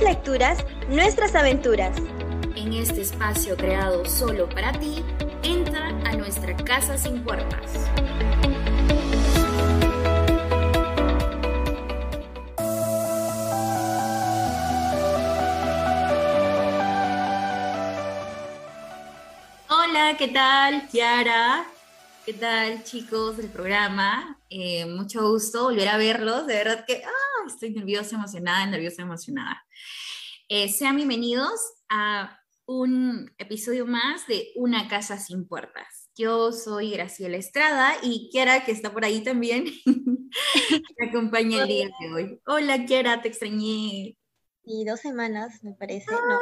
lecturas, nuestras aventuras. En este espacio creado solo para ti, entra a nuestra casa sin puertas. Hola, ¿qué tal, Kiara? ¿Qué tal, chicos del programa? Eh, mucho gusto volver a verlos. De verdad que estoy nerviosa, emocionada, nerviosa, emocionada. Eh, sean bienvenidos a un episodio más de Una casa sin puertas. Yo soy Graciela Estrada y Kiara, que está por ahí también, me acompaña el día de hoy. Hola, Kiara, te extrañé. Y dos semanas, me parece. No,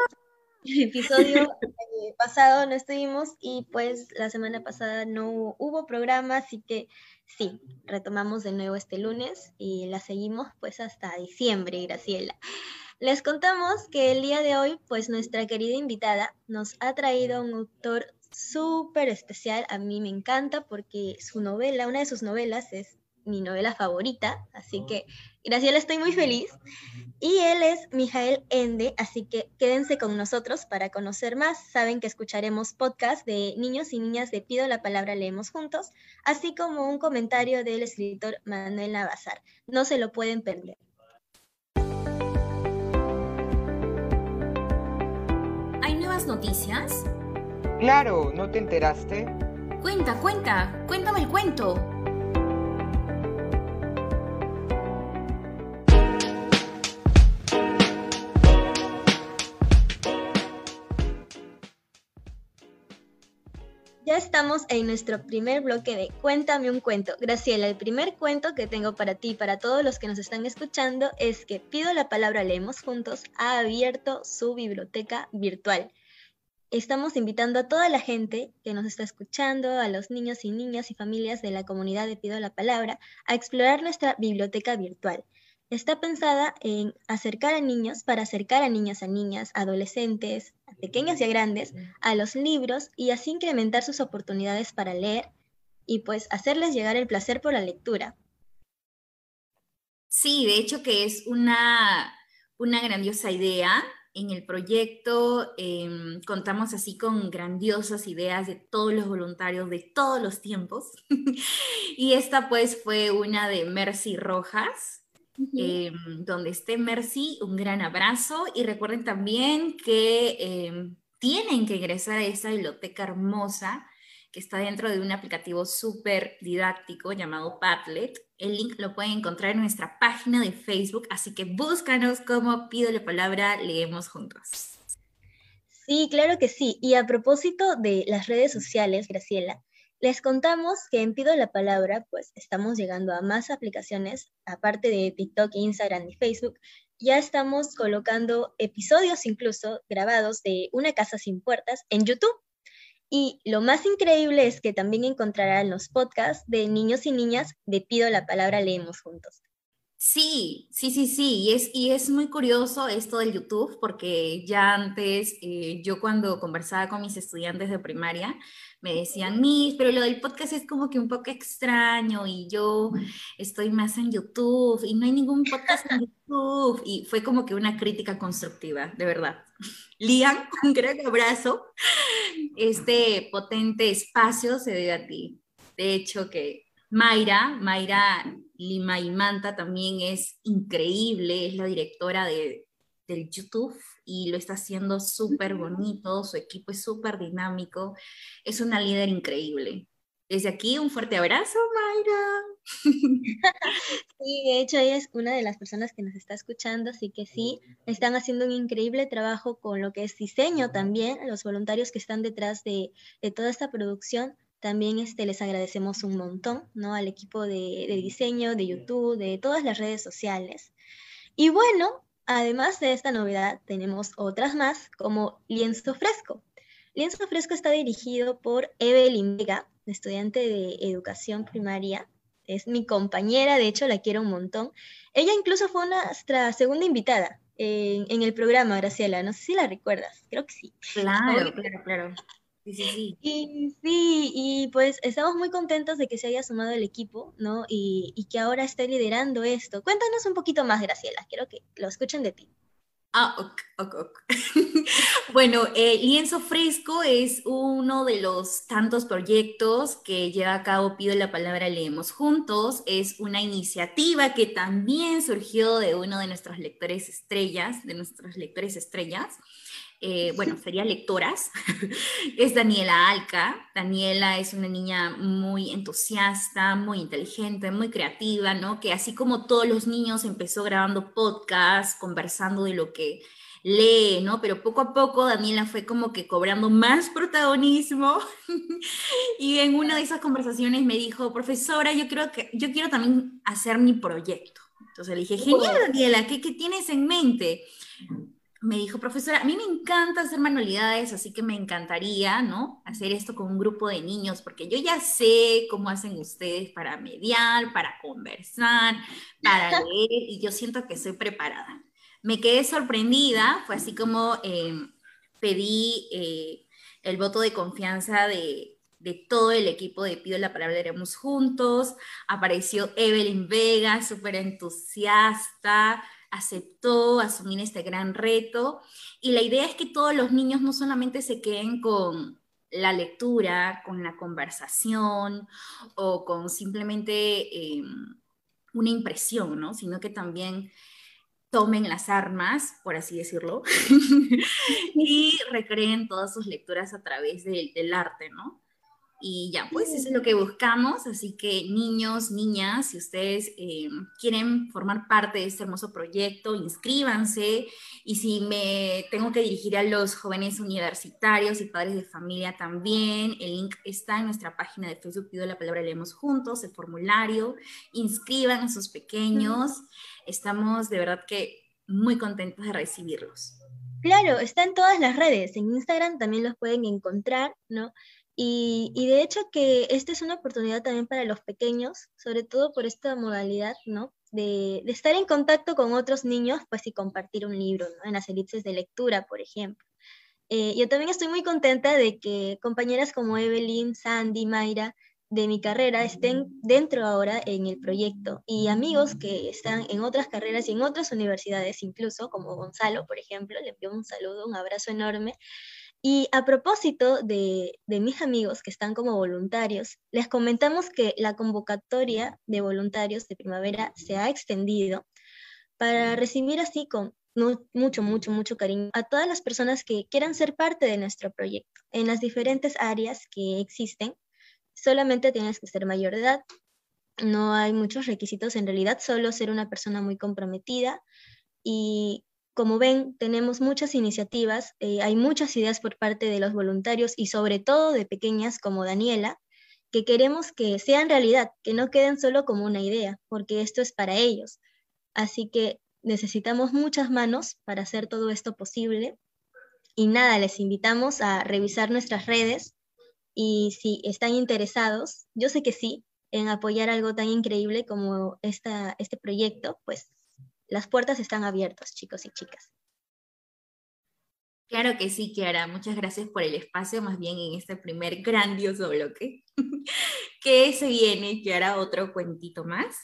el episodio eh, pasado no estuvimos y pues la semana pasada no hubo programa, así que sí, retomamos de nuevo este lunes y la seguimos pues hasta diciembre, Graciela. Les contamos que el día de hoy pues nuestra querida invitada nos ha traído un autor súper especial, a mí me encanta porque su novela, una de sus novelas es mi novela favorita, así que Graciela estoy muy feliz. Y él es Mijael Ende, así que quédense con nosotros para conocer más. Saben que escucharemos podcast de niños y niñas de Pido la Palabra Leemos Juntos, así como un comentario del escritor Manuel Navazar. No se lo pueden perder. ¿Hay nuevas noticias? Claro, ¿no te enteraste? Cuenta, cuenta, cuéntame el cuento. Estamos en nuestro primer bloque de Cuéntame un cuento. Graciela, el primer cuento que tengo para ti y para todos los que nos están escuchando es que Pido la Palabra Leemos Juntos ha abierto su biblioteca virtual. Estamos invitando a toda la gente que nos está escuchando, a los niños y niñas y familias de la comunidad de Pido la Palabra, a explorar nuestra biblioteca virtual. Está pensada en acercar a niños para acercar a niños, a niñas, adolescentes, a pequeños y a grandes, a los libros y así incrementar sus oportunidades para leer y pues hacerles llegar el placer por la lectura. Sí, de hecho que es una, una grandiosa idea. En el proyecto em, contamos así con grandiosas ideas de todos los voluntarios de todos los tiempos. y esta pues fue una de Mercy Rojas, Em, donde esté Mercy, un gran abrazo y recuerden también que em, tienen que ingresar a esa biblioteca hermosa que está dentro de un aplicativo súper didáctico llamado Padlet. El link lo pueden encontrar en nuestra página de Facebook, así que búscanos como Pido la Palabra, leemos juntos. Sí, claro que sí. Y a propósito de las redes sociales, Graciela, les contamos que en Pido la Palabra, pues estamos llegando a más aplicaciones, aparte de TikTok, Instagram y Facebook. Ya estamos colocando episodios incluso grabados de Una Casa Sin Puertas en YouTube. Y lo más increíble es que también encontrarán los podcasts de niños y niñas de Pido la Palabra Leemos Juntos. Sí, sí, sí, sí, y es, y es muy curioso esto del YouTube, porque ya antes, eh, yo cuando conversaba con mis estudiantes de primaria, me decían, Miss, pero lo del podcast es como que un poco extraño y yo estoy más en YouTube y no hay ningún podcast en YouTube. Y fue como que una crítica constructiva, de verdad. Lian, un gran abrazo. Este potente espacio se debe a ti. De hecho, que Mayra, Mayra Lima y Manta también es increíble, es la directora de, del YouTube y lo está haciendo súper bonito, su equipo es súper dinámico, es una líder increíble. Desde aquí un fuerte abrazo, Mayra. Sí, de hecho ella es una de las personas que nos está escuchando, así que sí, están haciendo un increíble trabajo con lo que es diseño también, los voluntarios que están detrás de, de toda esta producción también este, les agradecemos un montón ¿no? al equipo de, diseño, de YouTube, de todas las redes sociales. Y bueno, además de esta novedad, tenemos otras más como Lienzo Fresco. Lienzo Fresco está dirigido por Evelyn Vega, estudiante de educación primaria. Es mi compañera, de hecho la quiero un montón. Ella incluso fue nuestra segunda invitada en, en el programa, Graciela. No sé si la recuerdas, creo que sí. Claro, claro, claro. Sí, sí, sí. Y sí, y pues estamos muy contentos de que se haya sumado el equipo, ¿no? Y, y, que ahora esté liderando esto. Cuéntanos un poquito más, Graciela, quiero que lo escuchen de ti. Ah, ok, ok, ok. bueno, eh, Lienzo Fresco es uno de los tantos proyectos que lleva a cabo Pido la Palabra Leemos Juntos. Es una iniciativa que también surgió de uno de nuestros lectores estrellas, de nuestros lectores estrellas. Eh, bueno, sería lectoras, es Daniela Alca. Daniela es una niña muy entusiasta, muy inteligente, muy creativa, ¿no? Que así como todos los niños empezó grabando podcasts, conversando de lo que lee, ¿no? Pero poco a poco Daniela fue como que cobrando más protagonismo y en una de esas conversaciones me dijo, profesora, yo creo que yo quiero también hacer mi proyecto. Entonces le dije, genial, Daniela, ¿qué, qué tienes en mente? Me dijo, profesora, a mí me encanta hacer manualidades, así que me encantaría, ¿no? Hacer esto con un grupo de niños, porque yo ya sé cómo hacen ustedes para mediar, para conversar, para leer, y yo siento que soy preparada. Me quedé sorprendida, fue así como eh, pedí eh, el voto de confianza de, de todo el equipo de Pido la Palabra Haremos Juntos, apareció Evelyn Vega, súper entusiasta, aceptó asumir este gran reto y la idea es que todos los niños no solamente se queden con la lectura, con la conversación o con simplemente em, una impresión, ¿no? sino que también tomen las armas, por así decirlo, y recreen todas sus lecturas a través del arte, ¿no? Y ya, pues eso es lo que buscamos. Así que niños, niñas, si ustedes eh, quieren formar parte de este hermoso proyecto, inscríbanse. Y si me tengo que dirigir a los jóvenes universitarios y padres de familia también, el link está en nuestra página de Facebook, pido la palabra, leemos juntos, el formulario. Inscriban a sus pequeños. Estamos de verdad que muy contentos de recibirlos. Claro, está en todas las redes. En Instagram también los pueden encontrar, ¿no? Y, de hecho que esta es una oportunidad también para los pequeños, sobre todo por esta modalidad, ¿no? De, estar en contacto con otros niños, pues y compartir un libro, ¿no? En las elipses de lectura, por ejemplo. Eh, yo también estoy muy contenta de que compañeras como Evelyn, Sandy, Mayra, de mi carrera estén dentro ahora en el proyecto y amigos que están en otras carreras y en otras universidades incluso, como Gonzalo, por ejemplo, le envío un saludo, un abrazo enorme. Y a propósito de, mis amigos que están como voluntarios, les comentamos que la convocatoria de voluntarios de primavera se ha extendido para recibir así con mucho, mucho, mucho cariño a todas las personas que quieran ser parte de nuestro proyecto en las diferentes áreas que existen. Solamente tienes que ser mayor de edad, no hay muchos requisitos en realidad, solo ser una persona muy comprometida y como ven, tenemos muchas iniciativas, eh, hay muchas ideas por parte de los voluntarios y sobre todo de pequeñas como Daniela, que queremos que sean realidad, que no queden solo como una idea, porque esto es para ellos. Así que necesitamos muchas manos para hacer todo esto posible. Y nada, les invitamos a revisar nuestras redes y si están interesados, yo sé que sí, en apoyar algo tan increíble como esta, este proyecto, pues las puertas están abiertas, chicos y chicas. Claro que sí, Kiara. Muchas gracias por el espacio, más bien en este primer grandioso bloque. ¿Qué se viene, Kiara? ¿Otro cuentito más?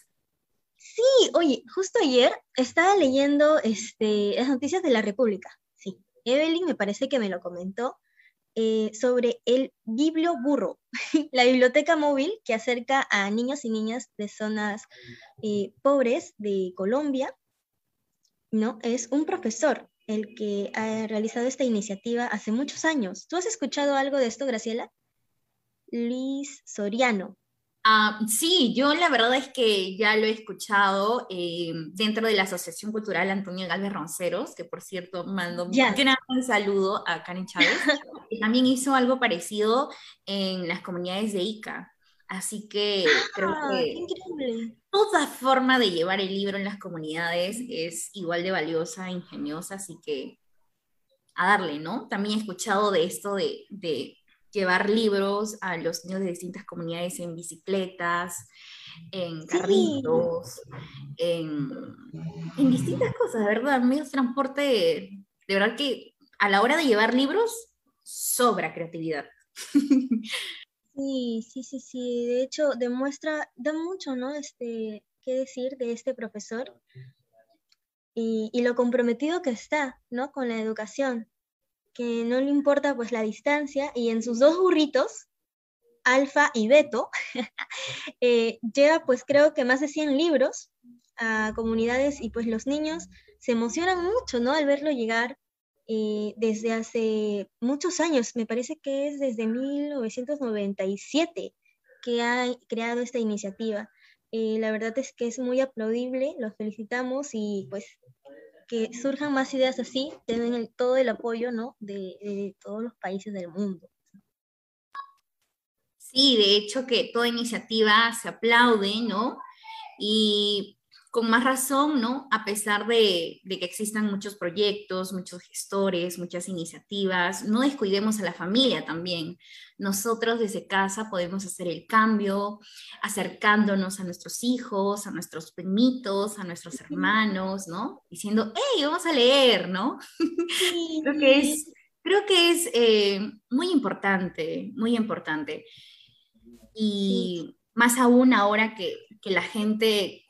Sí, oye, justo ayer estaba leyendo este, las noticias de la República. Sí, Evelyn me parece que me lo comentó. Eh, sobre el Biblio Burro, la biblioteca móvil que acerca a niños y niñas de zonas eh, pobres de Colombia ¿no? Es un profesor el que ha realizado esta iniciativa hace muchos años. ¿Tú has escuchado algo de esto, Graciela? Luis Soriano. Ah, sí, yo la verdad es que ya lo he escuchado eh, dentro de la Asociación Cultural Antonio Galvez Ronceros, que por cierto mando un gran saludo a Karen Chávez, que también hizo algo parecido en las comunidades de Ica. Así que creo ah, que toda forma de llevar el libro en las comunidades es igual de valiosa, ingeniosa, así que a darle, ¿no? También he escuchado de esto de, llevar libros a los niños de distintas comunidades en bicicletas, en carritos, en, en, distintas cosas, de verdad, medios de transporte, de verdad que a la hora de llevar libros sobra creatividad. Sí, sí, sí, sí. De hecho, demuestra, da mucho, ¿no? Este, qué decir de este profesor. y, y, lo comprometido que está, ¿no? Con la educación, que no le importa pues la distancia y en sus dos burritos, Alfa y Beto, eh, lleva pues creo que más de 100 libros a comunidades y pues los niños se emocionan mucho, ¿no? Al verlo llegar eh, desde hace muchos años, me parece que es desde 1997 que ha creado esta iniciativa. Eh, la verdad es que es muy aplaudible, los felicitamos y pues que surjan más ideas así, tienen todo el apoyo ¿no? de, de todos los países del mundo. Sí, de hecho que toda iniciativa se aplaude, ¿no? Y con más razón, ¿no? A pesar de, que existan muchos proyectos, muchos gestores, muchas iniciativas, no descuidemos a la familia también. Nosotros desde casa podemos hacer el cambio, acercándonos a nuestros hijos, a nuestros primitos, a nuestros hermanos, ¿no? Diciendo, hey, vamos a leer, ¿no? creo que es, creo que es eh, muy importante, muy importante. Y más aún ahora que, la gente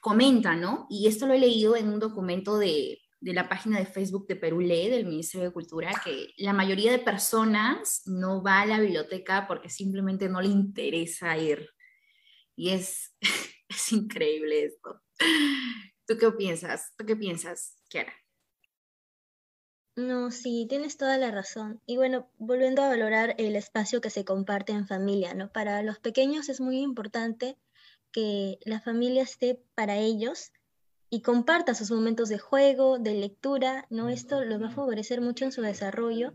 comenta, ¿no? Y esto lo he leído en un documento de, la página de Facebook de Perú Lee, del Ministerio de Cultura, que la mayoría de personas no va a la biblioteca porque simplemente no le interesa ir. Y es, es increíble esto. ¿Tú qué piensas? ¿Tú qué piensas, Kiara? No, sí, tienes toda la razón. Y bueno, volviendo a valorar el espacio que se comparte en familia, ¿no? Para los pequeños es muy importante que la familia esté para ellos y comparta sus momentos de juego, de lectura, ¿no? Esto los va a favorecer mucho en su desarrollo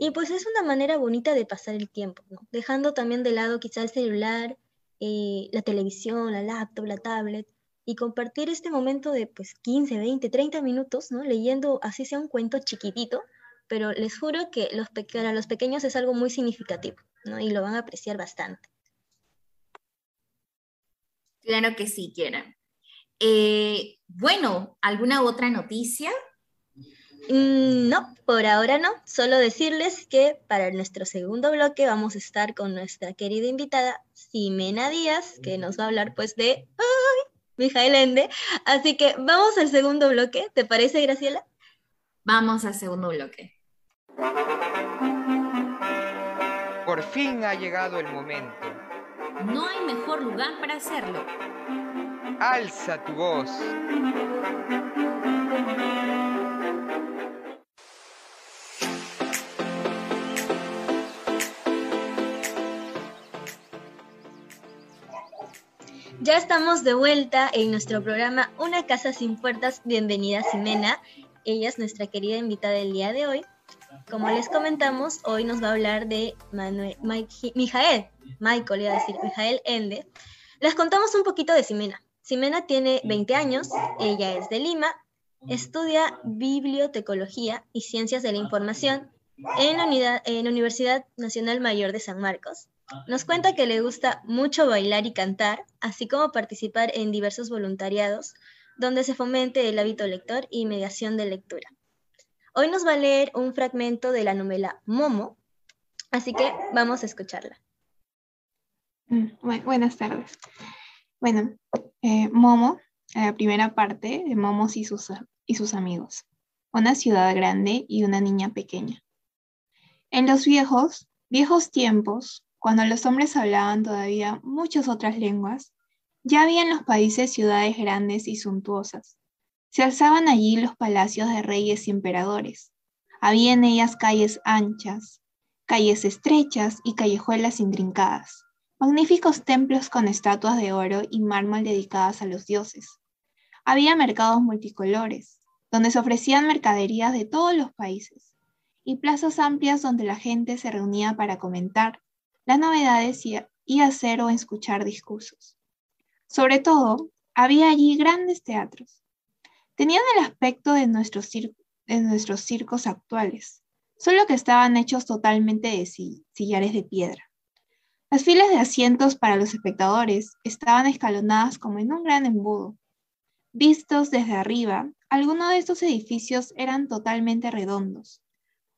y pues es una manera bonita de pasar el tiempo. Dejando también de lado quizá el celular, eh, la televisión, la laptop, la tablet, y compartir este momento de pues 15, 20, 30 minutos, ¿no? Leyendo así sea un cuento chiquitito, pero les juro que los para los pequeños es algo muy significativo, ¿no? Y lo van a apreciar bastante. Claro que sí, quieran. Eh, bueno, ¿alguna otra noticia? Mm, no, por ahora no. Solo decirles que para nuestro segundo bloque vamos a estar con nuestra querida invitada, Ximena Díaz, que nos va a hablar pues de Mijael Ende. Así que vamos al segundo bloque. ¿Te parece, Graciela? Vamos al segundo bloque. Por fin ha llegado el momento. No hay mejor lugar para hacerlo. Alza tu voz. Ya estamos de vuelta en nuestro programa Una casa sin puertas. Bienvenida Ximena. Ella es nuestra querida invitada del día de hoy. Como les comentamos, hoy nos va a hablar de Manuel, Mijael, Michael, iba a decir, Mijael Ende. Les contamos un poquito de Ximena. Ximena tiene 20 años, ella es de Lima, estudia bibliotecología y ciencias de la información en la, en la Universidad Nacional Mayor de San Marcos. Nos cuenta que le gusta mucho bailar y cantar, así como participar en diversos voluntariados, donde se fomente el hábito lector y mediación de lectura. Hoy nos va a leer un fragmento de la novela Momo, así que vamos a escucharla. Mm, buenas tardes. Bueno, eh, Momo, la primera parte de Momos y sus, y sus amigos. Una ciudad grande y una niña pequeña. En los viejos, viejos tiempos, cuando los hombres hablaban todavía muchas otras lenguas, ya había en los países ciudades grandes y suntuosas. Se alzaban allí los palacios de reyes y emperadores. Había en ellas calles anchas, calles estrechas y callejuelas intrincadas, magníficos templos con estatuas de oro y mármol dedicadas a los dioses. Había mercados multicolores, donde se ofrecían mercaderías de todos los países, y plazas amplias donde la gente se reunía para comentar, las novedades y, hacer o escuchar discursos. Sobre todo, había allí grandes teatros. Tenían el aspecto de nuestros, de nuestros circos actuales, solo que estaban hechos totalmente de sillares de piedra. Las filas de asientos para los espectadores estaban escalonadas como en un gran embudo. Vistos desde arriba, algunos de estos edificios eran totalmente redondos,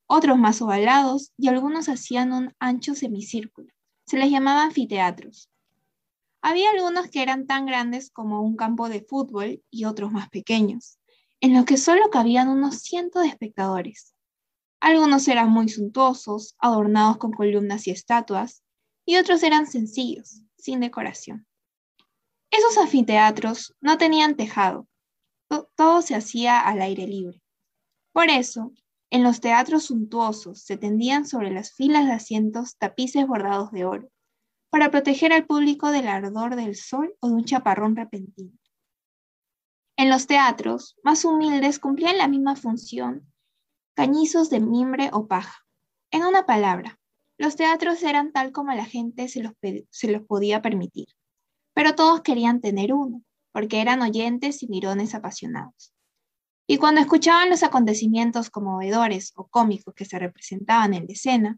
otros más ovalados y algunos hacían un ancho semicírculo. Se les llamaba anfiteatros. Había algunos que eran tan grandes como un campo de fútbol y otros más pequeños. en los que solo cabían unos cientos de espectadores. Algunos eran muy suntuosos, adornados con columnas y estatuas, y otros eran sencillos, sin decoración. Esos anfiteatros no tenían tejado, todo se hacía al aire libre. Por eso, en los teatros suntuosos se tendían sobre las filas de asientos tapices bordados de oro, para proteger al público del ardor del sol o de un chaparrón repentino. En los teatros más humildes cumplían la misma función cañizos de mimbre o paja. En una palabra, los teatros eran tal como la gente se los, podía permitir, pero todos querían tener uno, porque eran oyentes y mirones apasionados. Y cuando escuchaban los acontecimientos conmovedores o cómicos que se representaban en la escena,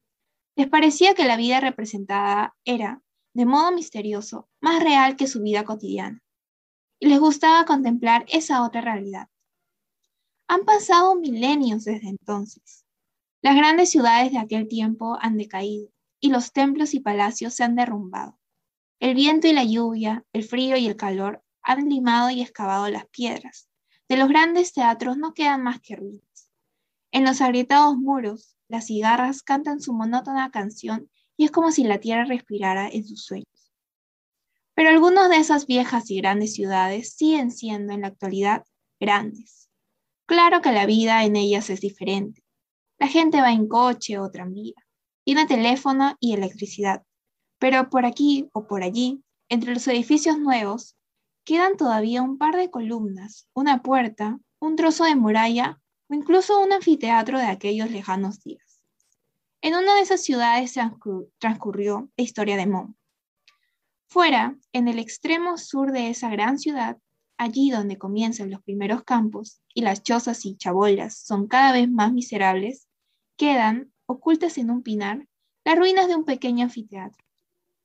les parecía que la vida representada era, de modo misterioso, más real que su vida cotidiana. Y les gustaba contemplar esa otra realidad. Han pasado milenios desde entonces. Las grandes ciudades de aquel tiempo han decaído y los templos y palacios se han derrumbado. El viento y la lluvia, el frío y el calor han limado y excavado las piedras de los grandes teatros no quedan más que ruinas. En los agrietados muros, las cigarras cantan su monótona canción y es como si la tierra respirara en sus sueños. Pero algunas de esas viejas y grandes ciudades siguen siendo en la actualidad grandes. Claro que la vida en ellas es diferente. La gente va en coche o tranvía, tiene teléfono y electricidad, pero por aquí o por allí, entre los edificios nuevos, quedan todavía un par de columnas, una puerta, un trozo de muralla o incluso un anfiteatro de aquellos lejanos días. En una de esas ciudades transcurrió la historia de Momo. Fuera, en el extremo sur de esa gran ciudad, allí donde comienzan los primeros campos y las chozas y chabolas son cada vez más miserables, quedan, ocultas en un pinar, las ruinas de un pequeño anfiteatro.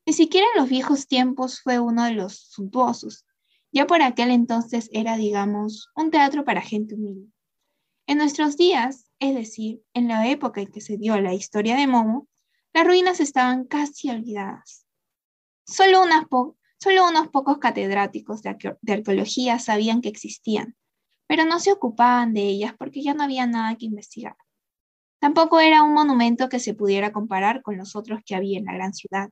Ni siquiera en los viejos tiempos fue uno de los suntuosos, ya por aquel entonces era, digamos, un teatro para gente humilde. En nuestros días, es decir, en la época en que se dio la historia de Momo, las ruinas estaban casi olvidadas. Solo, unos pocos catedráticos de, de arqueología sabían que existían, pero no se ocupaban de ellas porque ya no había nada que investigar. Tampoco era un monumento que se pudiera comparar con los otros que había en la gran ciudad.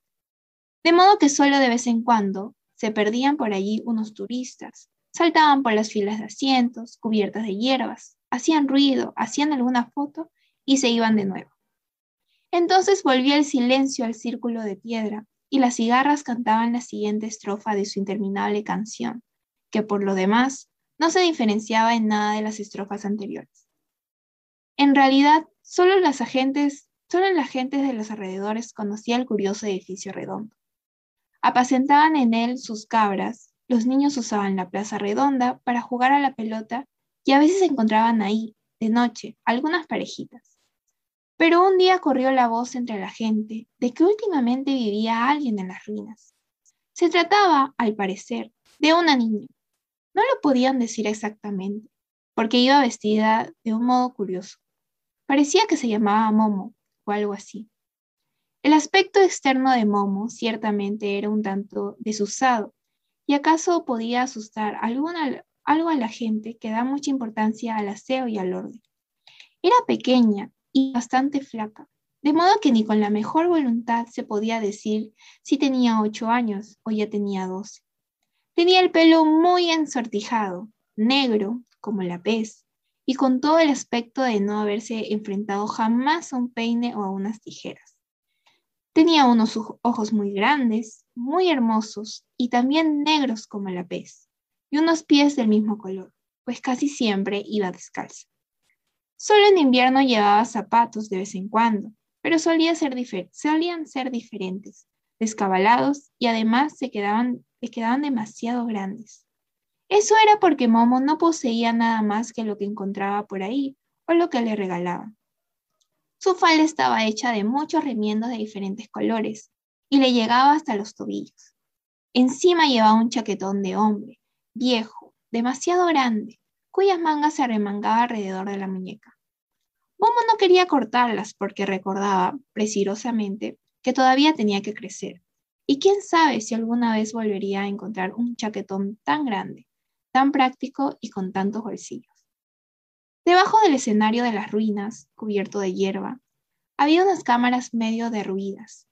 De modo que solo de vez en cuando se perdían por allí unos turistas, saltaban por las filas de asientos cubiertas de hierbas, hacían ruido, hacían alguna foto y se iban de nuevo. Entonces volvía el silencio al círculo de piedra y las cigarras cantaban la siguiente estrofa de su interminable canción, que por lo demás no se diferenciaba en nada de las estrofas anteriores. En realidad, solo las agentes, solo la gente de los alrededores conocía el curioso edificio redondo. Apacentaban en él sus cabras, los niños usaban la plaza redonda para jugar a la pelota y a veces encontraban ahí, de noche, algunas parejitas. Pero un día corrió la voz entre la gente de que últimamente vivía alguien en las ruinas. Se trataba, al parecer, de una niña. No lo podían decir exactamente, porque iba vestida de un modo curioso. Parecía que se llamaba Momo o algo así. El aspecto externo de Momo ciertamente era un tanto desusado, y acaso podía asustar algo a la gente que da mucha importancia al aseo y al orden. Era pequeña y bastante flaca, de modo que ni con la mejor voluntad se podía decir si tenía ocho años o ya tenía doce. Tenía el pelo muy ensortijado, negro, como la pez, y con todo el aspecto de no haberse enfrentado jamás a un peine o a unas tijeras. Tenía unos ojos muy grandes, muy hermosos y también negros como la pez, y unos pies del mismo color, pues casi siempre iba descalza. Solo en invierno llevaba zapatos de vez en cuando, pero solían ser diferentes, descabalados y además se quedaban demasiado grandes. Eso era porque Momo no poseía nada más que lo que encontraba por ahí o lo que le regalaban. Su falda estaba hecha de muchos remiendos de diferentes colores y le llegaba hasta los tobillos. Encima llevaba un chaquetón de hombre, viejo, demasiado grande, cuyas mangas se arremangaban alrededor de la muñeca. Momo no quería cortarlas porque recordaba, precisamente, que todavía tenía que crecer. Y quién sabe si alguna vez volvería a encontrar un chaquetón tan grande, tan práctico y con tantos bolsillos. Debajo del escenario de las ruinas, cubierto de hierba, había unas cámaras medio derruidas,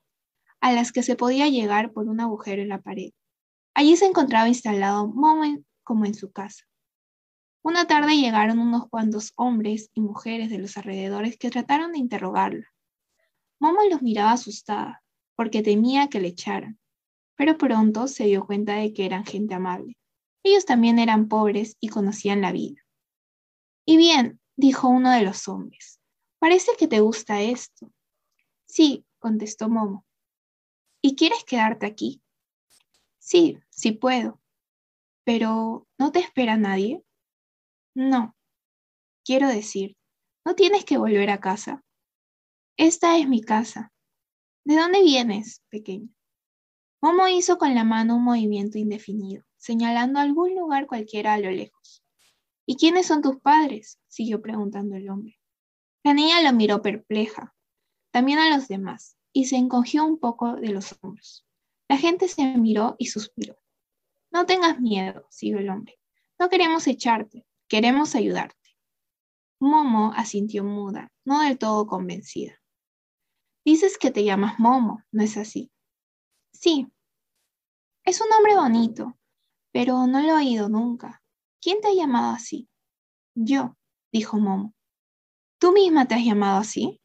a las que se podía llegar por un agujero en la pared. Allí se encontraba instalado Momo como en su casa. Una tarde llegaron unos cuantos hombres y mujeres de los alrededores que trataron de interrogarla. Momo los miraba asustada, porque temía que le echaran, pero pronto se dio cuenta de que eran gente amable. Ellos también eran pobres y conocían la vida. Y bien, dijo uno de los hombres, parece que te gusta esto. Sí, contestó Momo. ¿Y quieres quedarte aquí? Sí, sí puedo. Pero, ¿no te espera nadie? No. Quiero decir, ¿no tienes que volver a casa? Esta es mi casa. ¿De dónde vienes, pequeño? Momo hizo con la mano un movimiento indefinido, señalando algún lugar cualquiera a lo lejos. ¿Y quiénes son tus padres? siguió preguntando el hombre. La niña lo miró perpleja, también a los demás, y se encogió un poco de los hombros. La gente se miró y suspiró. No tengas miedo, siguió el hombre. No queremos echarte, queremos ayudarte. Momo asintió muda, no del todo convencida. Dices que te llamas Momo, ¿no es así? Sí. Es un nombre bonito, pero no lo he oído nunca. ¿Quién te ha llamado así? Yo, dijo Momo. ¿Tú misma te has llamado así?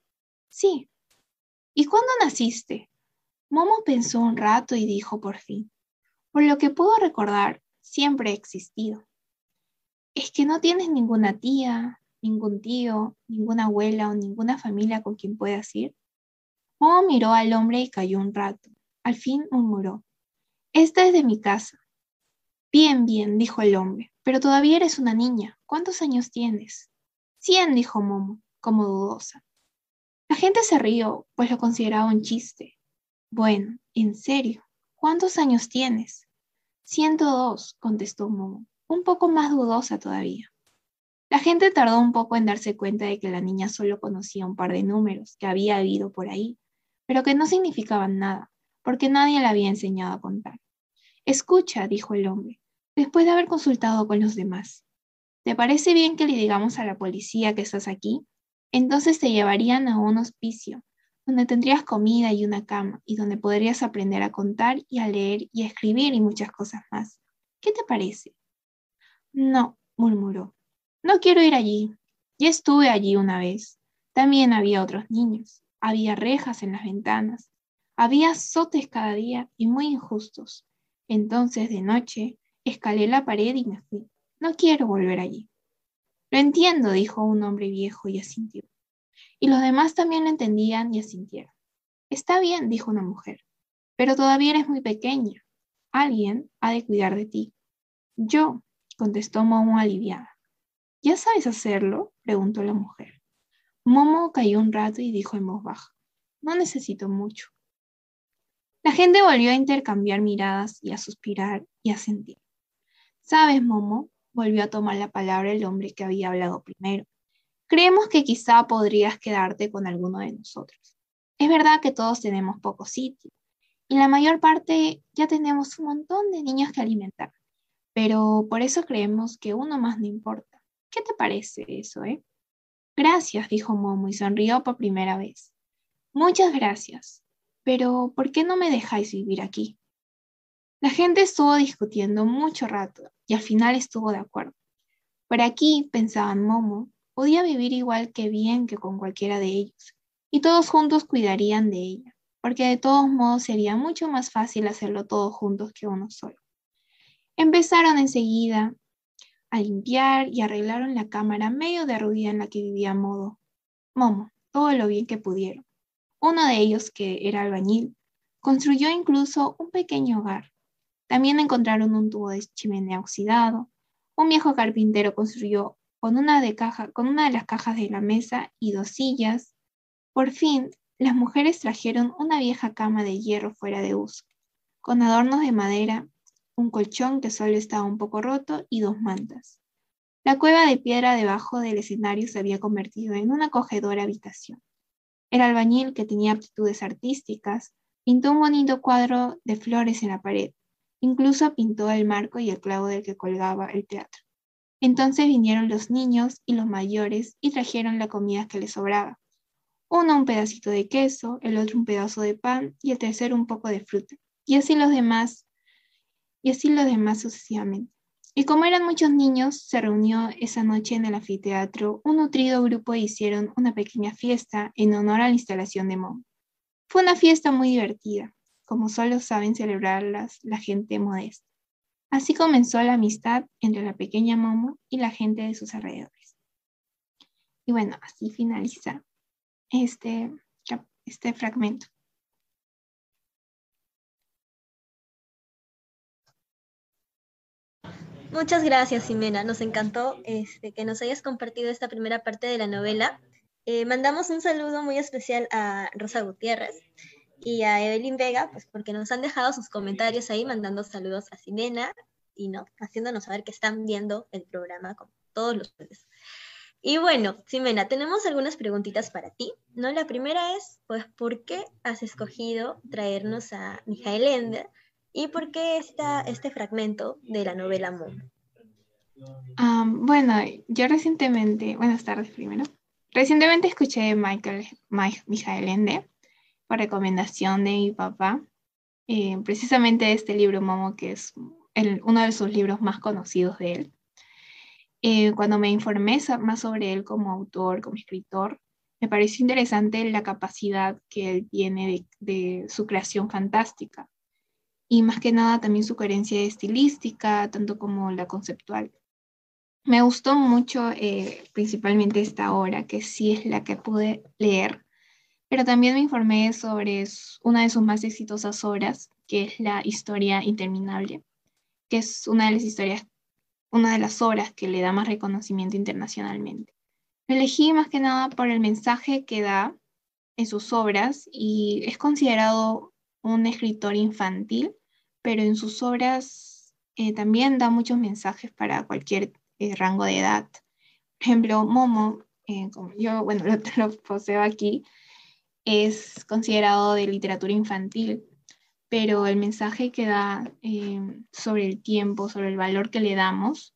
Sí. ¿Y cuándo naciste? Momo pensó un rato y dijo por fin, por lo que puedo recordar, siempre he existido. ¿Es que no tienes ninguna tía, ningún tío, ninguna abuela o ninguna familia con quien puedas ir? Momo miró al hombre y cayó un rato. Al fin murmuró, Esta es de mi casa. Bien, bien, dijo el hombre, pero todavía eres una niña. ¿Cuántos años tienes? Cien, dijo Momo, como dudosa. La gente se rió, pues lo consideraba un chiste. Bueno, en serio, ¿cuántos años tienes? Ciento dos, contestó Momo, un poco más dudosa todavía. La gente tardó un poco en darse cuenta de que la niña solo conocía un par de números que había habido por ahí, pero que no significaban nada, porque nadie le había enseñado a contar. Escucha, dijo el hombre, después de haber consultado con los demás. ¿Te parece bien que le digamos a la policía que estás aquí? Entonces te llevarían a un hospicio, donde tendrías comida y una cama, y donde podrías aprender a contar y a leer y a escribir y muchas cosas más. ¿Qué te parece? No, murmuró. No quiero ir allí. Ya estuve allí una vez. También había otros niños. Había rejas en las ventanas. Había azotes cada día y muy injustos. Entonces, de noche, escalé la pared y me fui. No quiero volver allí. Lo entiendo, dijo un hombre viejo y asintió. Y los demás también lo entendían y asintieron. Está bien, dijo una mujer, pero todavía eres muy pequeña. Alguien ha de cuidar de ti. Yo, contestó Momo aliviada. ¿Ya sabes hacerlo? preguntó la mujer. Momo cayó un rato y dijo en voz baja, no necesito mucho. La gente volvió a intercambiar miradas y a suspirar y a sentir. ¿Sabes, Momo? volvió a tomar la palabra el hombre que había hablado primero. Creemos que quizá podrías quedarte con alguno de nosotros. Es verdad que todos tenemos poco sitio y la mayor parte ya tenemos un montón de niños que alimentar, pero por eso creemos que uno más no importa. ¿Qué te parece eso, eh? Gracias, dijo Momo y sonrió por primera vez. Muchas gracias, pero ¿por qué no me dejáis vivir aquí? La gente estuvo discutiendo mucho rato y al final estuvo de acuerdo. Por aquí, pensaban Momo, podía vivir igual que bien que con cualquiera de ellos, y todos juntos cuidarían de ella, porque de todos modos sería mucho más fácil hacerlo todos juntos que uno solo. Empezaron enseguida a limpiar y arreglaron la cámara medio derruida en la que vivía Modo. Momo, todo lo bien que pudieron. Uno de ellos, que era albañil, construyó incluso un pequeño hogar también encontraron un tubo de chimenea oxidado. Un viejo carpintero construyó con una, de caja, con las cajas de la mesa y dos sillas. Por fin, las mujeres trajeron una vieja cama de hierro fuera de uso, con adornos de madera, un colchón que solo estaba un poco roto y dos mantas. La cueva de piedra debajo del escenario se había convertido en una acogedora habitación. El albañil, que tenía aptitudes artísticas, pintó un bonito cuadro de flores en la pared Incluso pintó el marco y el clavo del que colgaba el teatro. Entonces vinieron los niños y los mayores y trajeron la comida que les sobraba. Uno un pedacito de queso, el otro un pedazo de pan y el tercero un poco de fruta. Y así los demás, y así los demás sucesivamente. Y como eran muchos niños, se reunió esa noche en el anfiteatro un nutrido grupo e hicieron una pequeña fiesta en honor a la instalación de Momo. Fue una fiesta muy divertida, como solo saben celebrarlas la gente modesta. Así comenzó la amistad entre la pequeña Momo y la gente de sus alrededores. Y bueno, así finaliza este, este fragmento. Muchas gracias, Ximena. Nos encantó este, que nos hayas compartido esta primera parte de la novela. Eh, mandamos un saludo muy especial a Rosa Gutiérrez y a Evelyn Vega, pues porque nos han dejado sus comentarios ahí, mandando saludos a Ximena y no, haciéndonos saber que están viendo el programa como todos los jueves. Y bueno, Ximena, tenemos algunas preguntitas para ti, ¿no? La primera es, pues, ¿por qué has escogido traernos a Mijael Ender y por qué está este fragmento de la novela Moon? bueno, yo recientemente, buenas tardes primero, recientemente escuché Michael, Mijael Ende por recomendación de mi papá, eh, precisamente este libro Momo, que es uno de sus libros más conocidos de él. Eh, cuando me informé más sobre él como autor, como escritor, me pareció interesante la capacidad que él tiene de, su creación fantástica y más que nada también su coherencia estilística, tanto como la conceptual. Me gustó mucho eh, principalmente esta obra, que sí es la que pude leer, pero también me informé sobre una de sus más exitosas obras, que es la historia interminable, que es una de las historias una de las obras que le da más reconocimiento internacionalmente. Lo elegí más que nada por el mensaje que da en sus obras y es considerado un escritor infantil, pero en sus obras eh, también da muchos mensajes para cualquier eh, rango de edad. Por ejemplo, Momo, eh, como yo, bueno, lo, lo poseo aquí, es considerado de literatura infantil, pero el mensaje que da eh, sobre el tiempo, sobre el valor que le damos,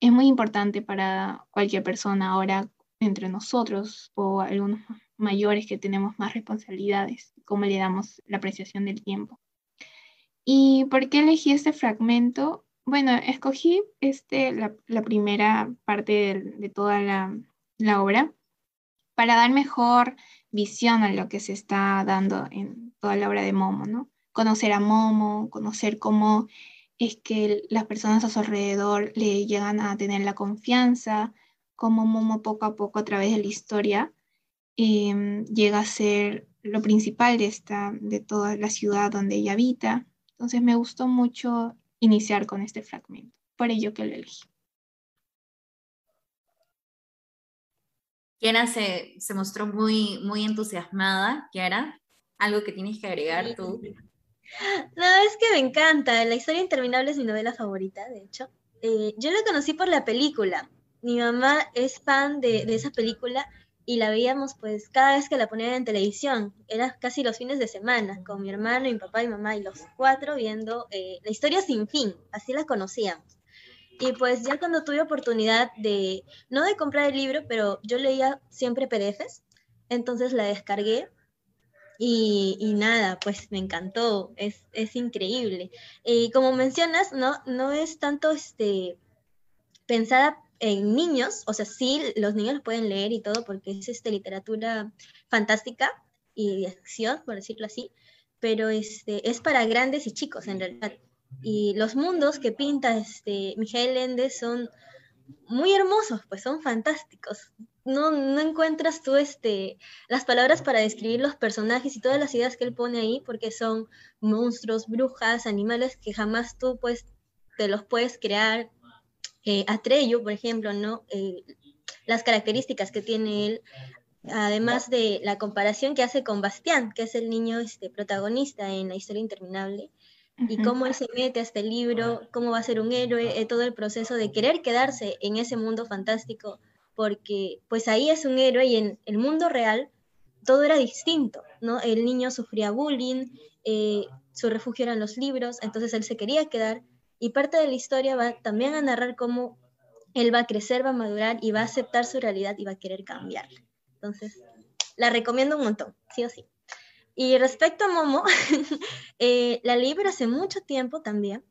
es muy importante para cualquier persona ahora entre nosotros o algunos mayores que tenemos más responsabilidades, cómo le damos la apreciación del tiempo. ¿Y por qué elegí este fragmento? Bueno, escogí este, la, primera parte de, de toda la, la obra para dar mejor visión a lo que se está dando en toda la obra de Momo, ¿no? conocer a Momo, conocer cómo es que las personas a su alrededor le llegan a tener la confianza, cómo Momo poco a poco a través de la historia em, llega a ser lo principal de, esta, de toda la ciudad donde ella habita. Entonces me gustó mucho iniciar con este fragmento, por ello que lo elegí. Kiara se, se mostró muy, muy entusiasmada. Kiara, ¿algo que tienes que agregar tú? No, es que me encanta. La historia interminable es mi novela favorita, de hecho. Eh, yo la conocí por la película. Mi mamá es fan de, esa película y la veíamos pues cada vez que la ponían en televisión. Era casi los fines de semana, con mi hermano, mi papá y mamá y los cuatro viendo eh, la historia sin fin. Así la conocíamos. Y pues ya cuando tuve oportunidad de, no de comprar el libro, pero yo leía siempre PDFs, entonces la descargué y, nada, pues me encantó, es, es increíble. Y como mencionas, no, no es tanto este, pensada en niños, o sea, sí, los niños pueden leer y todo porque es este, literatura fantástica y de acción, por decirlo así, pero este, es para grandes y chicos en realidad. Y los mundos que pinta este, Miguel Ende son muy hermosos, pues son fantásticos no, no encuentras tú este, las palabras para describir los personajes y todas las ideas que él pone ahí, porque son monstruos, brujas, animales que jamás tú pues, te los puedes crear. Eh, por ejemplo, ¿no? Eh, las características que tiene él, además de la comparación que hace con Bastián, que es el niño este, protagonista en la historia interminable, y cómo él se mete a este libro, cómo va a ser un héroe, eh, todo el proceso de querer quedarse en ese mundo fantástico porque pues ahí es un héroe y en el mundo real todo era distinto, ¿no? El niño sufría bullying, eh, su refugio eran los libros, entonces él se quería quedar y parte de la historia va también a narrar cómo él va a crecer, va a madurar y va a aceptar su realidad y va a querer cambiarla. Entonces, la recomiendo un montón, sí o sí. Y respecto a Momo, eh, la leí hace mucho tiempo también.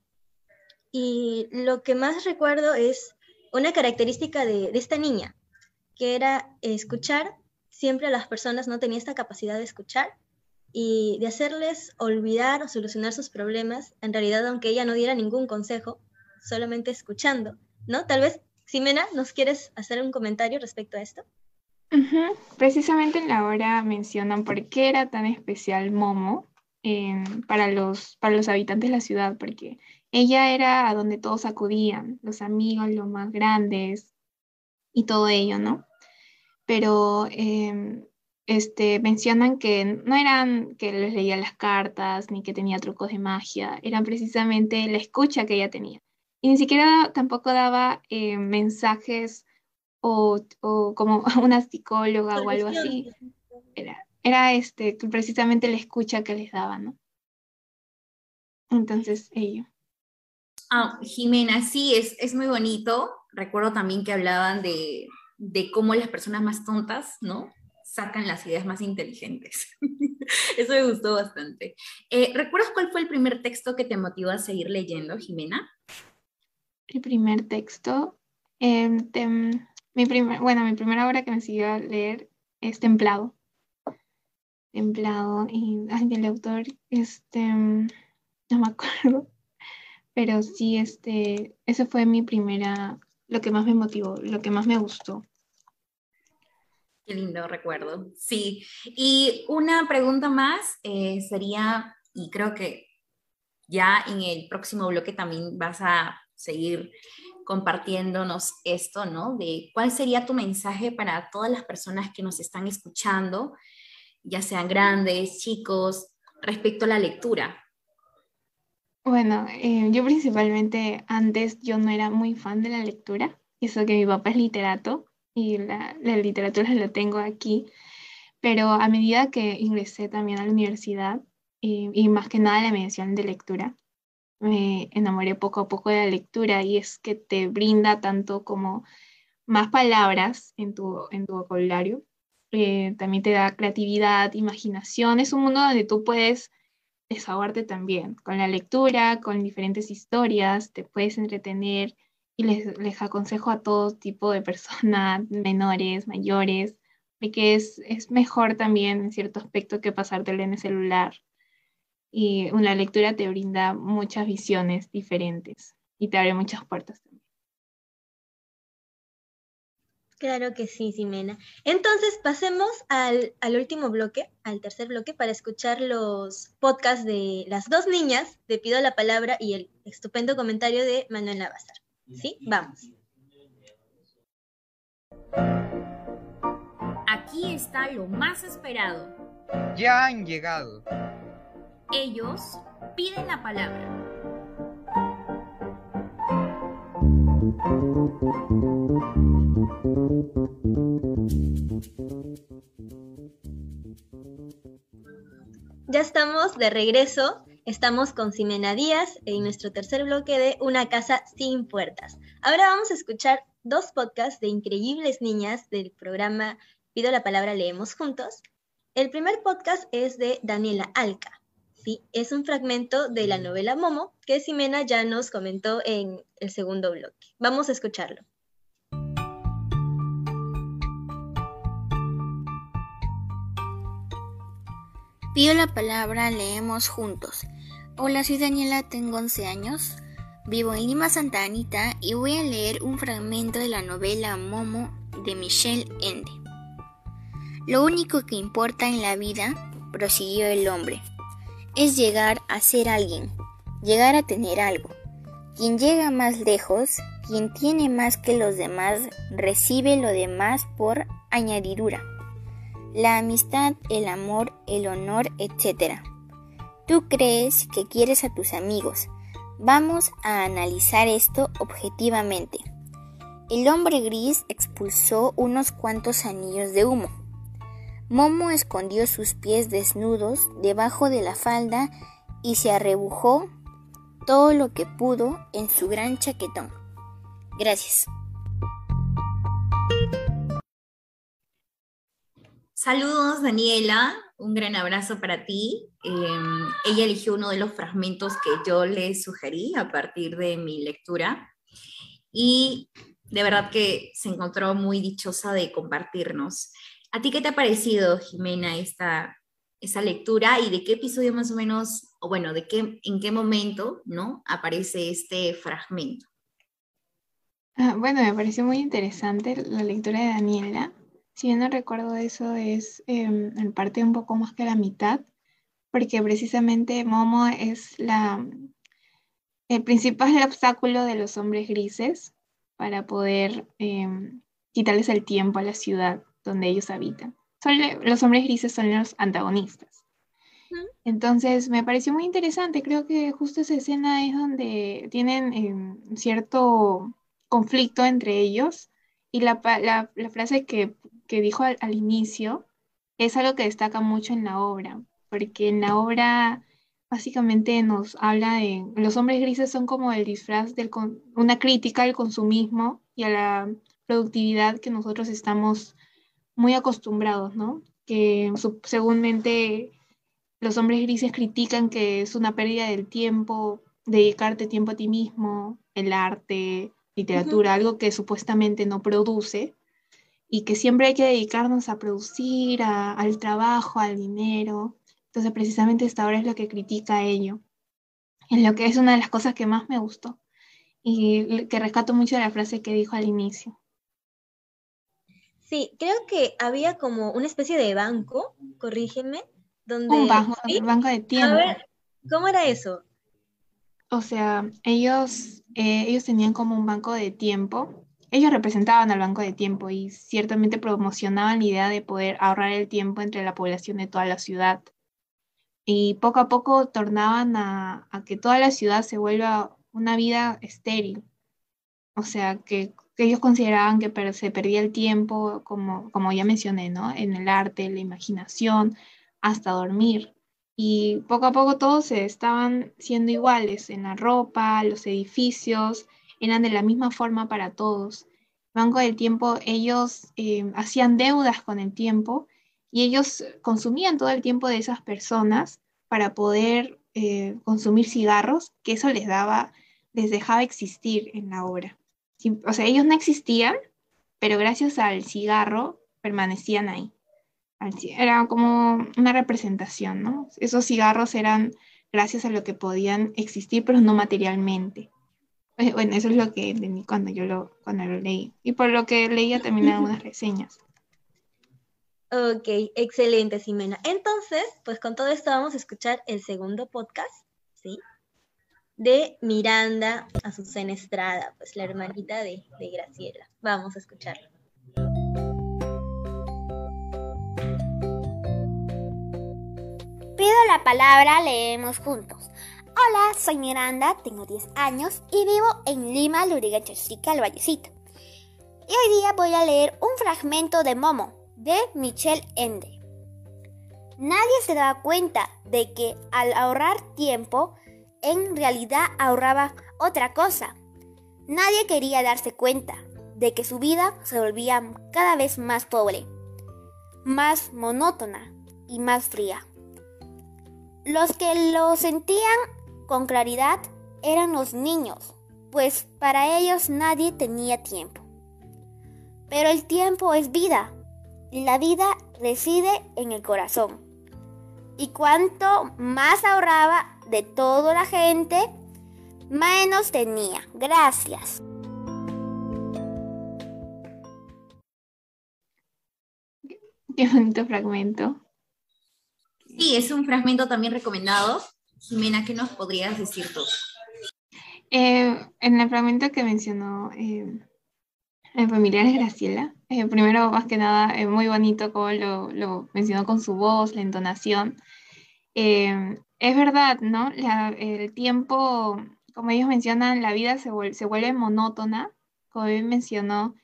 Y lo que más recuerdo es una característica de, de esta niña, que era escuchar. Siempre a las personas no tenía esta capacidad de escuchar y de hacerles olvidar o solucionar sus problemas, en realidad aunque ella no diera ningún consejo, solamente escuchando, ¿no? Tal vez, Ximena, ¿nos quieres hacer un comentario respecto a esto? Precisamente en la hora mencionan por qué era tan especial Momo para, los, para los habitantes de la ciudad, porque ella era a donde todos acudían, los amigos, los más grandes y todo ello, ¿no? Pero em, este, mencionan que no eran que les leía las cartas ni que tenía trucos de magia, eran precisamente la escucha que ella tenía. Y ni siquiera tampoco daba eh, mensajes o, como una psicóloga o algo así. Era, era este, precisamente la escucha que les daba, ¿no? Entonces, ello. Ah, Jimena, sí, es, es muy bonito. Recuerdo también que hablaban de, de cómo las personas más tontas, ¿no? sacan las ideas más inteligentes. Eso me gustó bastante. Eh, ¿Recuerdas cuál fue el primer texto que te motivó a seguir leyendo, Jimena? El primer texto, em, mi primer, bueno, mi primera obra que me siguió a leer es Templado. Templado, y el autor, este, no me acuerdo, pero sí, este, fue mi primera, lo que más me motivó, lo que más me gustó. Qué lindo recuerdo. Sí. Y una pregunta más eh, sería, y creo que ya en el próximo bloque también vas a seguir compartiéndonos esto, ¿no? De cuál sería tu mensaje para todas las personas que nos están escuchando, ya sean grandes, chicos, respecto a la lectura. Bueno, eh, yo principalmente antes yo no era muy fan de la lectura, eso que mi papá es literato, y la, literatura la tengo aquí, pero a medida que ingresé también a la universidad y, más que nada la mención de lectura, me enamoré poco a poco de la lectura y es que te brinda tanto como más palabras en tu, en tu vocabulario, eh, también te da creatividad, imaginación, es un mundo donde tú puedes desahogarte también con la lectura, con diferentes historias, te puedes entretener y les, aconsejo a todo tipo de personas, menores, mayores, de que es, es mejor también en cierto aspecto que pasártelo en el celular. Y una lectura te brinda muchas visiones diferentes y te abre muchas puertas también. Claro que sí, Simena. Entonces pasemos al, al, último bloque, al tercer bloque, para escuchar los podcasts de las dos niñas de Pido la Palabra y el estupendo comentario de Manuel Navazar. ¿Sí? Vamos. Aquí está lo más esperado. Ya han llegado. Ellos piden la palabra. Ya estamos de regreso Estamos con Ximena Díaz en nuestro tercer bloque de Una casa sin puertas. Ahora vamos a escuchar dos podcasts de increíbles niñas del programa Pido la palabra, leemos juntos. El primer podcast es de Daniela Alca. ¿Sí? Es un fragmento de la novela Momo que Ximena ya nos comentó en el segundo bloque. Vamos a escucharlo. Pido la palabra, leemos juntos. Hola, soy Daniela, tengo 11 años. Vivo en Lima, Santa Anita y voy a leer un fragmento de la novela Momo de Michelle Ende. Lo único que importa en la vida, prosiguió el hombre, es llegar a ser alguien, llegar a tener algo. Quien llega más lejos, quien tiene más que los demás, recibe lo demás por añadidura. La amistad, el amor, el honor, etc Tú crees que quieres a tus amigos. Vamos a analizar esto objetivamente. El hombre gris expulsó unos cuantos anillos de humo. Momo escondió sus pies desnudos debajo de la falda y se arrebujó todo lo que pudo en su gran chaquetón. Gracias. Saludos Daniela, un gran abrazo para ti. Em, ella eligió uno de los fragmentos que yo le sugerí a partir de mi lectura y de verdad que se encontró muy dichosa de compartirnos. ¿A ti qué te ha parecido, Jimena, esta, esa lectura y de qué episodio más o menos, o bueno, de qué, en qué momento, ¿no? Aparece este fragmento. Ah, bueno, me pareció muy interesante la lectura de Daniela. Si bien no recuerdo eso, es em, en parte un poco más que la mitad, porque precisamente Momo es la, el principal obstáculo de los hombres grises para poder em, quitarles el tiempo a la ciudad donde ellos habitan. los hombres grises son los antagonistas. Entonces me pareció muy interesante, creo que justo esa escena es donde tienen em, cierto conflicto entre ellos y la, frase que, dijo al, inicio es algo que destaca mucho en la obra, porque en la obra básicamente nos habla de, los hombres grises son como el disfraz de una crítica al consumismo y a la productividad que nosotros estamos muy acostumbrados, ¿no? Que segúnmente los hombres grises critican que es una pérdida del tiempo, dedicarte tiempo a ti mismo, el arte, literatura, algo que supuestamente no produce y que siempre hay que dedicarnos a producir, al trabajo, al dinero. Entonces precisamente esta obra es lo que critica ello. Es lo que es una de las cosas que más me gustó y que rescato mucho de la frase que dijo al inicio. Sí, creo que había como una especie de banco, corrígeme, donde... Un banco, banco de tiempo. A ver, ¿cómo era eso? O sea, ellos, eh, ellos tenían como un banco de tiempo. Ellos representaban al banco de tiempo y ciertamente promocionaban la idea de poder ahorrar el tiempo entre la población de toda la ciudad. Y poco a poco tornaban a, a que toda la ciudad se vuelva una vida estéril. O sea, que que ellos consideraban que se perdía el tiempo, como, ya mencioné, ¿no? En el arte, la imaginación, hasta dormir. Y poco a poco todos se estaban siendo iguales en la ropa, los edificios, eran de la misma forma para todos. Banco del Tiempo, ellos eh, hacían deudas con el tiempo y ellos consumían todo el tiempo de esas personas para poder eh, consumir cigarros, que eso les daba, les dejaba existir en la obra o sea, ellos no existían, pero gracias al cigarro permanecían ahí. Era como una representación, ¿no? Esos cigarros eran gracias a lo que podían existir, pero no materialmente. Eh, bueno, eso es lo que entendí cuando yo lo, cuando lo leí. Y por lo que leía también algunas reseñas. Ok, excelente, Ximena. Entonces, pues con todo esto vamos a escuchar el segundo podcast, ¿sí? De Miranda Azucena Estrada, pues la hermanita de, de Graciela. Vamos a escucharlo. Pido la palabra, leemos juntos. Hola, soy Miranda, tengo 10 años y vivo en Lima, Lurigancho Chica, el Vallecito. Y hoy día voy a leer un fragmento de Momo, de Michelle Ende. Nadie se da cuenta de que al ahorrar tiempo, en realidad ahorraba otra cosa. Nadie quería darse cuenta de que su vida se volvía cada vez más pobre, más monótona y más fría. Los que lo sentían con claridad eran los niños, pues para ellos nadie tenía tiempo. Pero el tiempo es vida y la vida reside en el corazón. Y cuanto más ahorraba de toda la gente, menos tenía. Gracias. Qué bonito fragmento. Sí, es un fragmento también recomendado. Jimena, ¿qué nos podrías decir tú? Eh, en el fragmento que mencionó eh, el familiar de Graciela, eh, primero, más que nada, es muy bonito como lo, lo, mencionó con su voz, la entonación. Es verdad, ¿no? el tiempo, como ellos mencionan, la vida se, vuelve, monótona, como bien mencionó,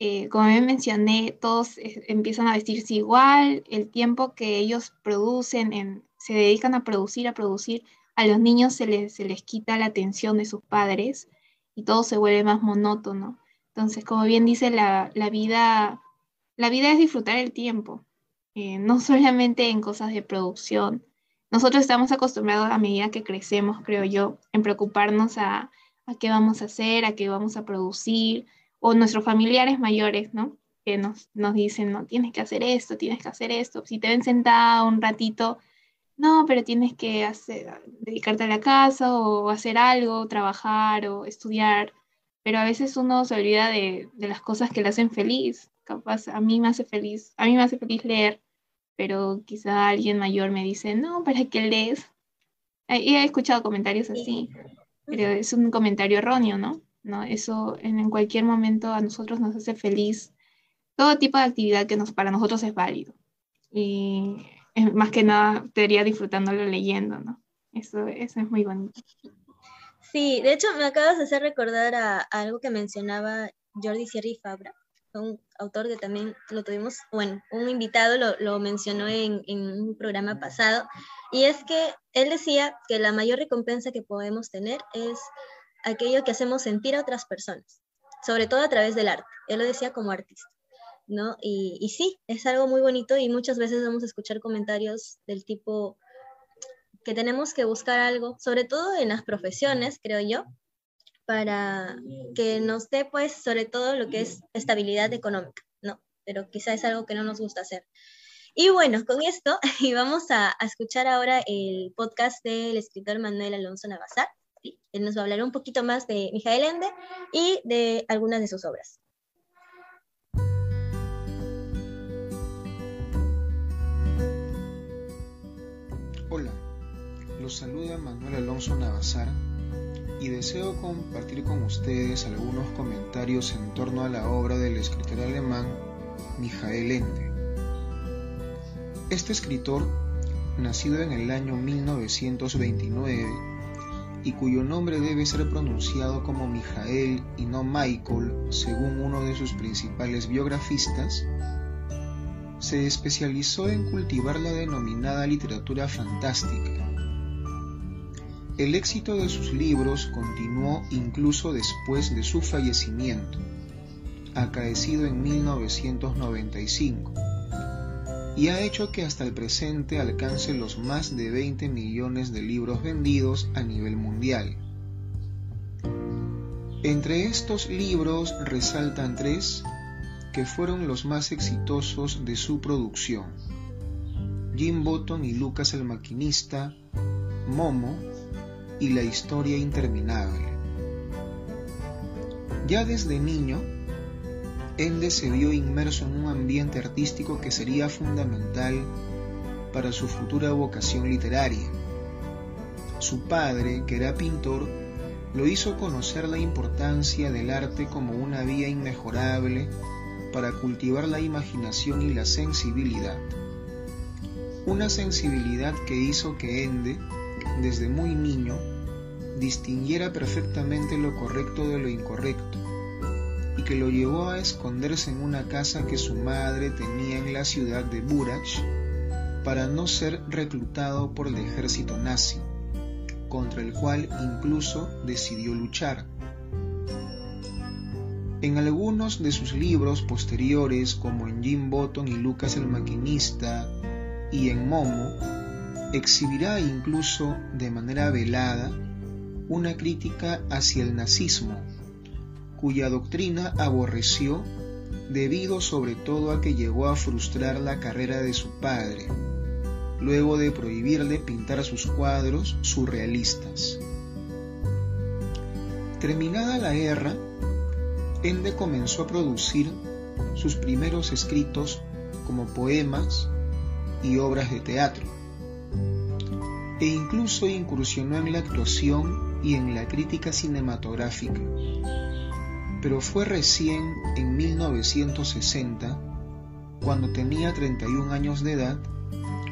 eh, como bien mencioné, todos eh, empiezan a vestirse igual, el tiempo que ellos producen, se dedican a producir, a producir, a los niños se les, se les quita la atención de sus padres y todo se vuelve más monótono. Entonces, como bien dice, la, la vida, la vida es disfrutar el tiempo, eh, no solamente en cosas de producción. Nosotros estamos acostumbrados a medida que crecemos, creo yo, en preocuparnos a, a qué vamos a hacer, a qué vamos a producir, o nuestros familiares mayores, ¿no? Que nos, nos dicen, no, tienes que hacer esto, tienes que hacer esto. Si te ven sentada un ratito, no, pero tienes que hacer, dedicarte a la casa o hacer algo, trabajar o estudiar. Pero a veces uno se olvida de, de las cosas que le hacen feliz. Capaz, a mí me hace feliz, a mí me hace feliz leer, pero quizá alguien mayor me dice, no, ¿para qué lees? Y he escuchado comentarios así, pero es un comentario erróneo, ¿no? ¿no? Eso en, cualquier momento a nosotros nos hace feliz. Todo tipo de actividad que nos, para nosotros es válido. Y más que nada estaría disfrutándolo leyendo, ¿no? Eso, eso es muy bonito. Sí, de hecho me acabas de hacer recordar a, algo que mencionaba Jordi Sierra Fabra, un autor que también lo tuvimos, bueno, un invitado lo, lo mencionó en, en, un programa pasado, y es que él decía que la mayor recompensa que podemos tener es aquello que hacemos sentir a otras personas, sobre todo a través del arte. Él lo decía como artista, ¿no? Y, y sí, es algo muy bonito y muchas veces vamos a escuchar comentarios del tipo que tenemos que buscar algo, sobre todo en las profesiones, creo yo, para que nos dé, pues, sobre todo lo que es estabilidad económica, ¿no? Pero quizá es algo que no nos gusta hacer. Y bueno, con esto vamos a, a escuchar ahora el podcast del escritor Manuel Alonso Navasar. Él nos va a hablar un poquito más de Mijael Ende y de algunas de sus obras. Hola, los saluda Manuel Alonso Navasar y deseo compartir con ustedes algunos comentarios en torno a la obra del escritor alemán Mijael Ende. Este escritor, nacido en el año 1929, y cuyo nombre debe ser pronunciado como Mijael y no Michael, según uno de sus principales biografistas, se especializó en cultivar la denominada literatura fantástica. El éxito de sus libros continuó incluso después de su fallecimiento, acaecido en 1995 y ha hecho que hasta el presente alcance los más de 20 millones de libros vendidos a nivel mundial. Entre estos libros resaltan tres que fueron los más exitosos de su producción. Jim Button y Lucas el Maquinista, Momo y La Historia Interminable. Ya desde niño, Ende se vio inmerso en un ambiente artístico que sería fundamental para su futura vocación literaria. Su padre, que era pintor, lo hizo conocer la importancia del arte como una vía inmejorable para cultivar la imaginación y la sensibilidad. Una sensibilidad que hizo que Ende, desde muy niño, distinguiera perfectamente lo correcto de lo incorrecto y que lo llevó a esconderse en una casa que su madre tenía en la ciudad de Burach para no ser reclutado por el ejército nazi, contra el cual incluso decidió luchar. En algunos de sus libros posteriores, como en Jim Button y Lucas el Maquinista y en Momo, exhibirá incluso de manera velada una crítica hacia el nazismo cuya doctrina aborreció debido sobre todo a que llegó a frustrar la carrera de su padre, luego de prohibirle pintar sus cuadros surrealistas. Terminada la guerra, Ende comenzó a producir sus primeros escritos como poemas y obras de teatro, e incluso incursionó en la actuación y en la crítica cinematográfica pero fue recién en 1960, cuando tenía 31 años de edad,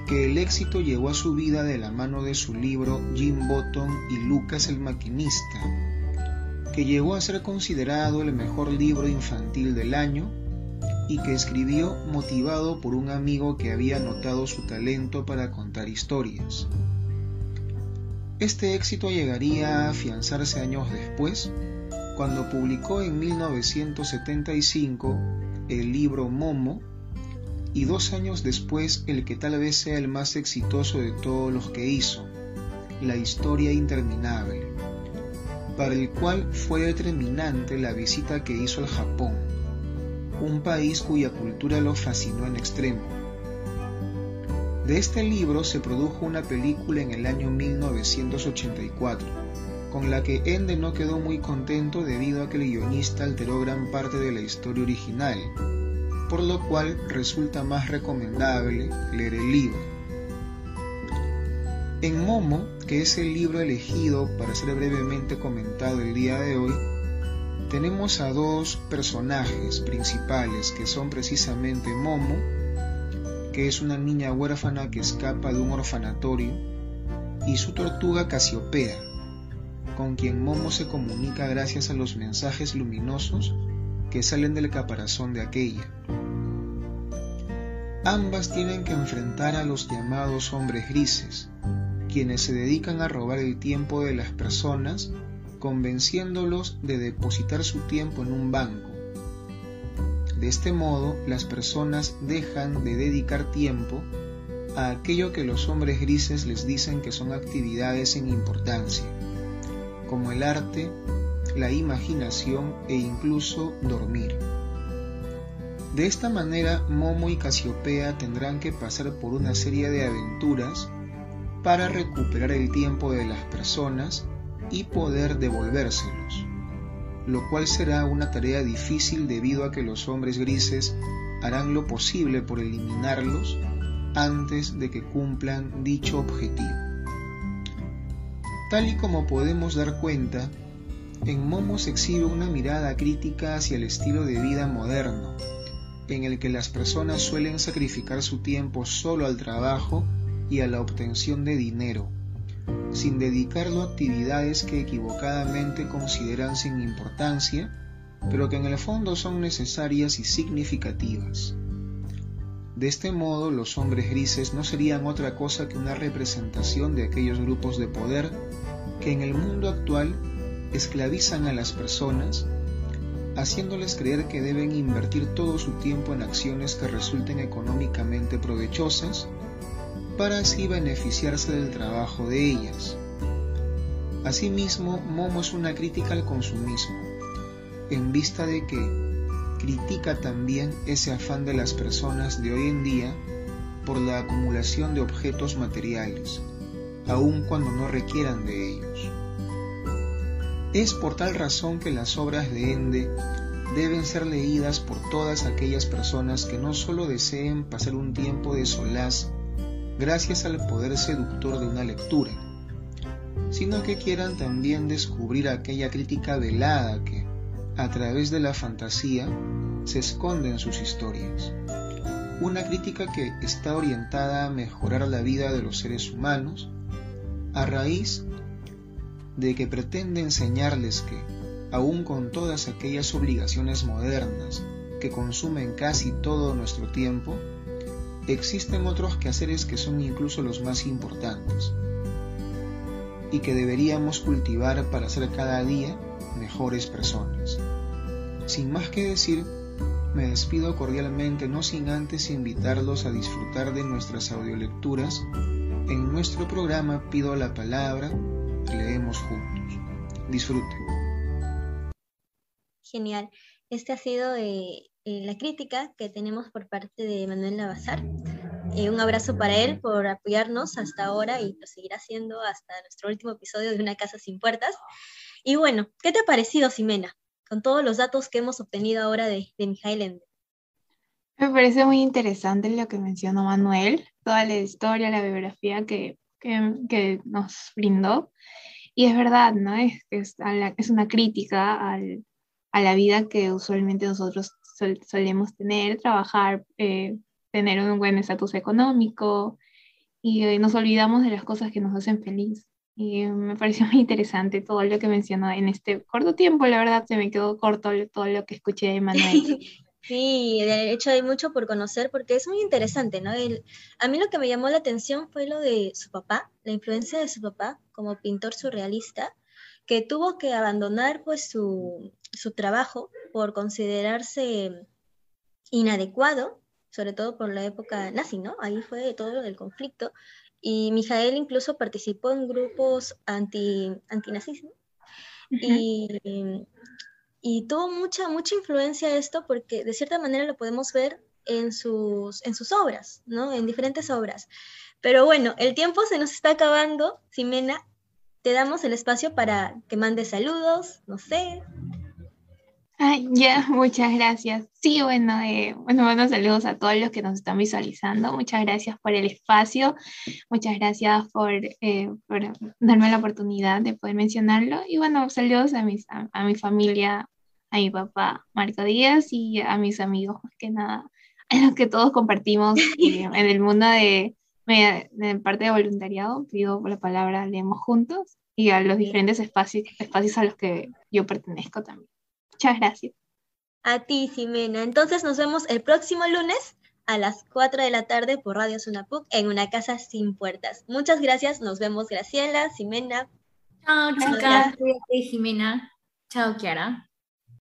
que el éxito llegó a su vida de la mano de su libro Jim Button y Lucas el Maquinista, que llegó a ser considerado el mejor libro infantil del año y que escribió motivado por un amigo que había notado su talento para contar historias. Este éxito llegaría a afianzarse años después cuando publicó en 1975 el libro Momo y dos años después el que tal vez sea el más exitoso de todos los que hizo, La historia interminable, para el cual fue determinante la visita que hizo al Japón, un país cuya cultura lo fascinó en extremo. De este libro se produjo una película en el año 1984, con la que Ende no quedó muy contento debido a que el guionista alteró gran parte de la historia original, por lo cual resulta más recomendable leer el libro. En Momo, que es el libro elegido para ser brevemente comentado el día de hoy, tenemos a dos personajes principales que son precisamente Momo, que es una niña huérfana que escapa de un orfanatorio, y su tortuga Casiopea, con quien Momo se comunica gracias a los mensajes luminosos que salen del caparazón de aquella. Ambas tienen que enfrentar a los llamados hombres grises, quienes se dedican a robar el tiempo de las personas convenciéndolos de depositar su tiempo en un banco. De este modo, las personas dejan de dedicar tiempo a aquello que los hombres grises les dicen que son actividades sin importancia, como el arte, la imaginación e incluso dormir. De esta manera, Momo y Casiopea tendrán que pasar por una serie de aventuras para recuperar el tiempo de las personas y poder devolvérselos, lo cual será una tarea difícil debido a que los hombres grises harán lo posible por eliminarlos antes de que cumplan dicho objetivo. Tal y como podemos dar cuenta, en Momo se exhibe una mirada crítica hacia el estilo de vida moderno, en el que las personas suelen sacrificar su tiempo solo al trabajo y a la obtención de dinero, sin dedicarlo a actividades que equivocadamente consideran sin importancia, pero que en el fondo son necesarias y significativas. De este modo, los hombres grises no serían otra cosa que una representación de aquellos grupos de poder que en el mundo actual esclavizan a las personas, haciéndoles creer que deben invertir todo su tiempo en acciones que resulten económicamente provechosas para así beneficiarse del trabajo de ellas. Asimismo, Momo es una crítica al consumismo, en vista de que critica también ese afán de las personas de hoy en día por la acumulación de objetos materiales, aun cuando no requieran de ellos. Es por tal razón que las obras de Ende deben ser leídas por todas aquellas personas que no solo deseen pasar un tiempo de solaz gracias al poder seductor de una lectura, sino que quieran también descubrir aquella crítica velada que, a través de la fantasía, se esconde en sus historias. Una crítica que está orientada a mejorar la vida de los seres humanos a raíz de que pretende enseñarles que, aun con todas aquellas obligaciones modernas que consumen casi todo nuestro tiempo, existen otros quehaceres que son incluso los más importantes y que deberíamos cultivar para ser cada día mejores personas. Sin más que decir, me despido cordialmente, no sin antes invitarlos a disfrutar de nuestras audiolecturas. En nuestro programa Pido la Palabra, leemos juntos. Disfruten. Genial. Este ha sido eh, eh, la crítica que tenemos por parte de Manuel Lavazar. Eh, un abrazo para él por apoyarnos hasta ahora y lo seguirá haciendo hasta nuestro último episodio de Una Casa Sin Puertas. Y bueno, ¿qué te ha parecido, Ximena, con todos los datos que hemos obtenido ahora de, de Mijael? Me parece muy interesante lo que mencionó Manuel, toda la historia, la biografía que, que, que nos brindó. Y es verdad, ¿no? Es, es, es una crítica al, a la vida que usualmente nosotros solemos tener, trabajar, eh, tener un buen estatus económico y eh, nos olvidamos de las cosas que nos hacen feliz. Y eh, me pareció muy interesante todo lo que mencionó en este corto tiempo, la verdad se me quedó corto todo lo que escuché de Manuel. Sí, de hecho hay mucho por conocer porque es muy interesante, ¿no? El, a mí lo que me llamó la atención fue lo de su papá, la influencia de su papá como pintor surrealista, que tuvo que abandonar pues su, su trabajo por considerarse inadecuado sobre todo por la época nazi, ¿no? Ahí fue todo lo del conflicto. Y Mijael incluso participó en grupos anti, antinazis, ¿no? y, y, tuvo mucha, mucha influencia esto porque de cierta manera lo podemos ver en sus, en sus obras, ¿no? En diferentes obras. Pero bueno, el tiempo se nos está acabando, Ximena. Te damos el espacio para que mandes saludos, no sé, Ya, muchas gracias. Sí, bueno, eh, bueno, buenos saludos a todos los que nos están visualizando. Muchas gracias por el espacio. Muchas gracias por, eh, por darme la oportunidad de poder mencionarlo. Y bueno, saludos a, mis, a, mi familia, a mi papá Marco Díaz y a mis amigos, más que nada, en los que todos compartimos eh, en el mundo de, de, parte de voluntariado. Pido la palabra, leemos juntos y a los diferentes espacios, espacios a los que yo pertenezco también. Muchas gracias. A ti, Ximena. Entonces nos vemos el próximo lunes a las 4 de la tarde por Radio Sunapuc en una casa sin puertas. Muchas gracias. Nos vemos, Graciela, Ximena. Chao, chicas. Jimena. Chao, Kiara.